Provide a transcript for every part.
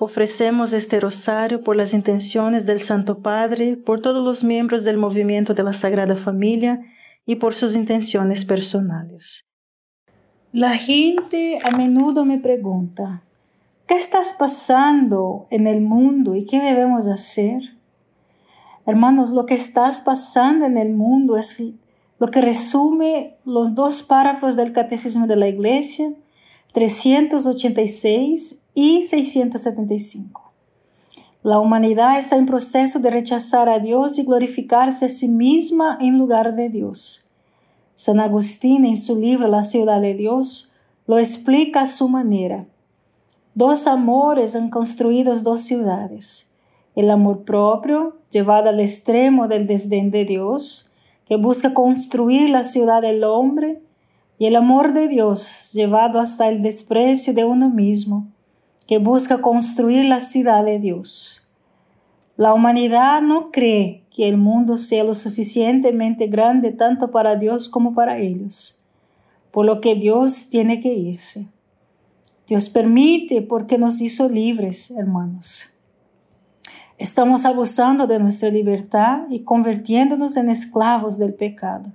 Ofrecemos este rosario por las intenciones del Santo Padre, por todos los miembros del movimiento de la Sagrada Familia y por sus intenciones personales. La gente a menudo me pregunta, ¿qué estás pasando en el mundo y qué debemos hacer? Hermanos, lo que estás pasando en el mundo es lo que resume los dos párrafos del Catecismo de la Iglesia 386 y 675. La humanidad está en proceso de rechazar a Dios y glorificarse a sí misma en lugar de Dios. San Agustín en su libro La ciudad de Dios lo explica a su manera. Dos amores han construido dos ciudades. El amor propio, llevado al extremo del desdén de Dios, que busca construir la ciudad del hombre, y el amor de Dios llevado hasta el desprecio de uno mismo, que busca construir la ciudad de Dios. La humanidad no cree que el mundo sea lo suficientemente grande tanto para Dios como para ellos, por lo que Dios tiene que irse. Dios permite porque nos hizo libres, hermanos. Estamos abusando de nuestra libertad y convirtiéndonos en esclavos del pecado.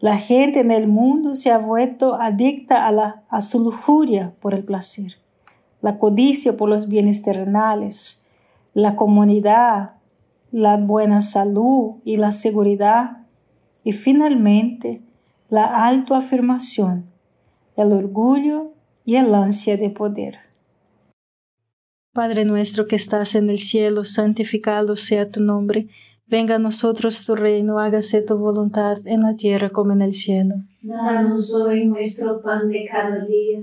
La gente en el mundo se ha vuelto adicta a, la, a su lujuria por el placer, la codicia por los bienes terrenales, la comunidad, la buena salud y la seguridad, y finalmente la autoafirmación, el orgullo y el ansia de poder. Padre nuestro que estás en el cielo, santificado sea tu nombre Venga a nosotros tu reino, hágase tu voluntad en la tierra como en el cielo. Danos hoy nuestro pan de cada día,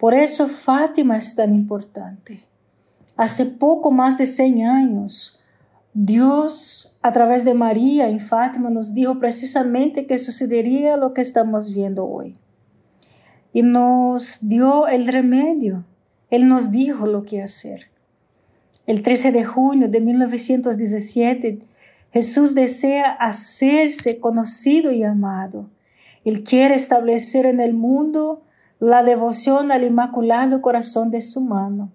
Por eso Fátima es tan importante. Hace poco más de 100 años, Dios a través de María en Fátima nos dijo precisamente que sucedería lo que estamos viendo hoy. Y nos dio el remedio. Él nos dijo lo que hacer. El 13 de junio de 1917, Jesús desea hacerse conocido y amado. Él quiere establecer en el mundo la devoción al Inmaculado Corazón de su mano.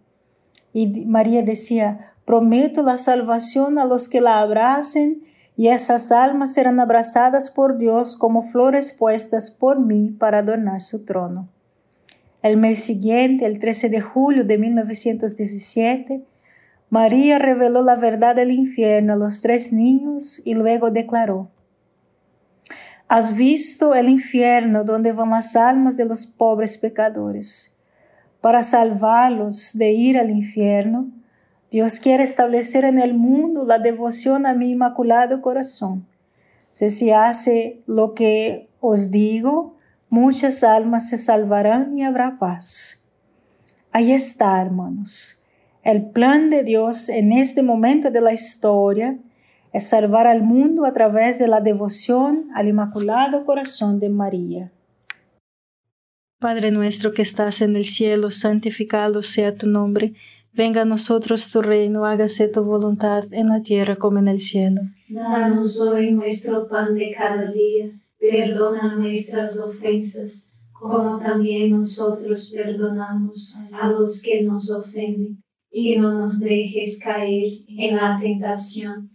Y María decía, prometo la salvación a los que la abracen y esas almas serán abrazadas por Dios como flores puestas por mí para adornar su trono. El mes siguiente, el 13 de julio de 1917, María reveló la verdad del infierno a los tres niños y luego declaró, Has visto el infierno donde van las almas de los pobres pecadores. Para salvarlos de ir al infierno, Dios quiere establecer en el mundo la devoción a mi inmaculado corazón. Si se hace lo que os digo, muchas almas se salvarán y habrá paz. Ahí está, hermanos. El plan de Dios en este momento de la historia es salvar al mundo a través de la devoción al Inmaculado Corazón de María. Padre nuestro que estás en el cielo, santificado sea tu nombre. Venga a nosotros tu reino, hágase tu voluntad en la tierra como en el cielo. Danos hoy nuestro pan de cada día, perdona nuestras ofensas, como también nosotros perdonamos a los que nos ofenden, y no nos dejes caer en la tentación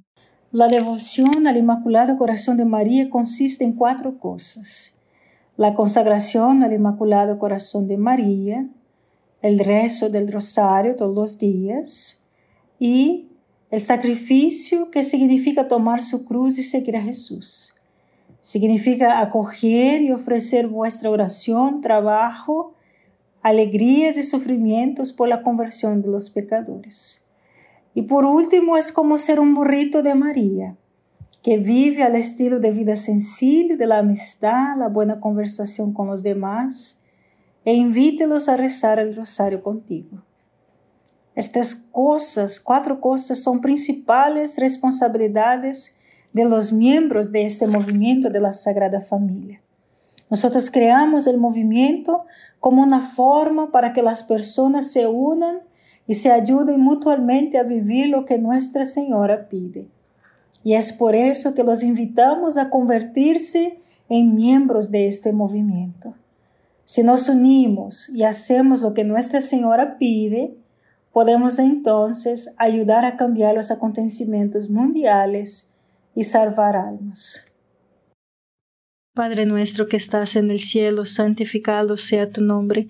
La devoción al Inmaculado Corazón de María consiste en cuatro cosas. La consagración al Inmaculado Corazón de María, el rezo del rosario todos los días y el sacrificio que significa tomar su cruz y seguir a Jesús. Significa acoger y ofrecer vuestra oración, trabajo, alegrías y sufrimientos por la conversión de los pecadores. Y por último es como ser un burrito de María, que vive al estilo de vida sencillo, de la amistad, la buena conversación con los demás, e invítelos a rezar el rosario contigo. Estas cosas, cuatro cosas, son principales responsabilidades de los miembros de este movimiento de la Sagrada Familia. Nosotros creamos el movimiento como una forma para que las personas se unan y se ayuden mutuamente a vivir lo que Nuestra Señora pide. Y es por eso que los invitamos a convertirse en miembros de este movimiento. Si nos unimos y hacemos lo que Nuestra Señora pide, podemos entonces ayudar a cambiar los acontecimientos mundiales y salvar almas. Padre nuestro que estás en el cielo, santificado sea tu nombre.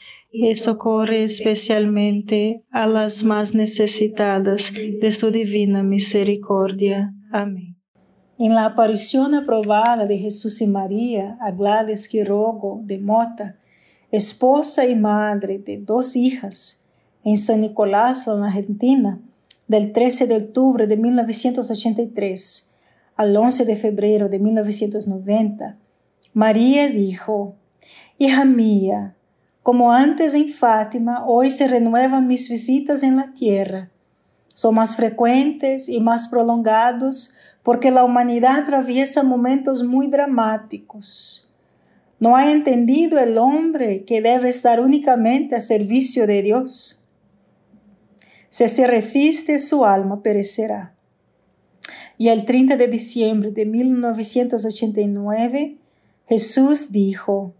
y socorre especialmente a las más necesitadas de su divina misericordia. Amén. En la aparición aprobada de Jesús y María a Gladys Quirogo de Mota, esposa y madre de dos hijas, en San Nicolás, en Argentina, del 13 de octubre de 1983 al 11 de febrero de 1990, María dijo, Hija mía, como antes en Fátima, hoy se renuevan mis visitas en la tierra. Son más frecuentes y más prolongados porque la humanidad atraviesa momentos muy dramáticos. No ha entendido el hombre que debe estar únicamente a servicio de Dios. Si se resiste, su alma perecerá. Y el 30 de diciembre de 1989, Jesús dijo,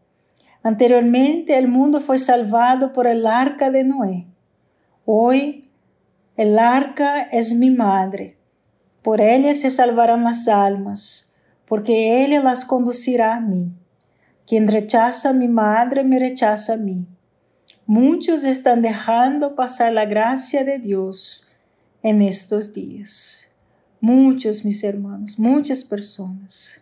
Anteriormente el mundo fue salvado por el arca de Noé. Hoy el arca es mi madre. Por ella se salvarán las almas, porque ella las conducirá a mí. Quien rechaza a mi madre me rechaza a mí. Muchos están dejando pasar la gracia de Dios en estos días. Muchos, mis hermanos, muchas personas.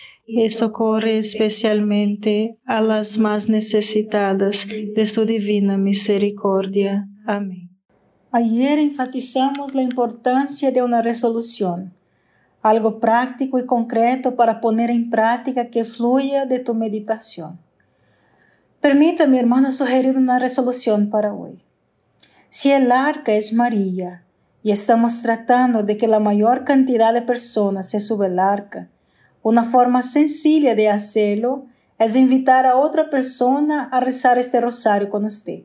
y socorre especialmente a las más necesitadas de su divina misericordia. Amén. Ayer enfatizamos la importancia de una resolución, algo práctico y concreto para poner en práctica que fluya de tu meditación. Permítame, hermano, sugerir una resolución para hoy. Si el arca es María y estamos tratando de que la mayor cantidad de personas se sube al arca, una forma sencilla de hacerlo es invitar a otra persona a rezar este rosario con usted.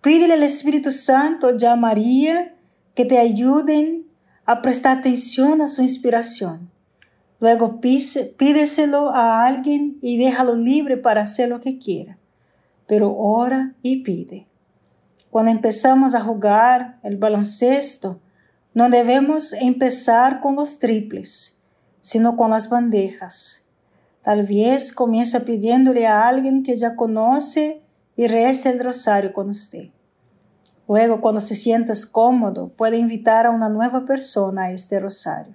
Pídele al Espíritu Santo ya María que te ayuden a prestar atención a su inspiración. Luego pídeselo a alguien y déjalo libre para hacer lo que quiera. Pero ora y pide. Cuando empezamos a jugar el baloncesto, no debemos empezar con los triples, sino con las bandejas. Tal vez comience pidiéndole a alguien que ya conoce y reza el rosario con usted. Luego, cuando se sientas cómodo, puede invitar a una nueva persona a este rosario.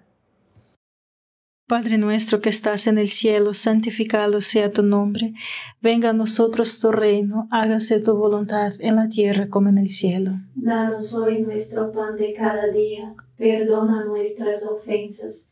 Padre nuestro que estás en el cielo, santificado sea tu nombre. Venga a nosotros tu reino, hágase tu voluntad en la tierra como en el cielo. Danos hoy nuestro pan de cada día, perdona nuestras ofensas,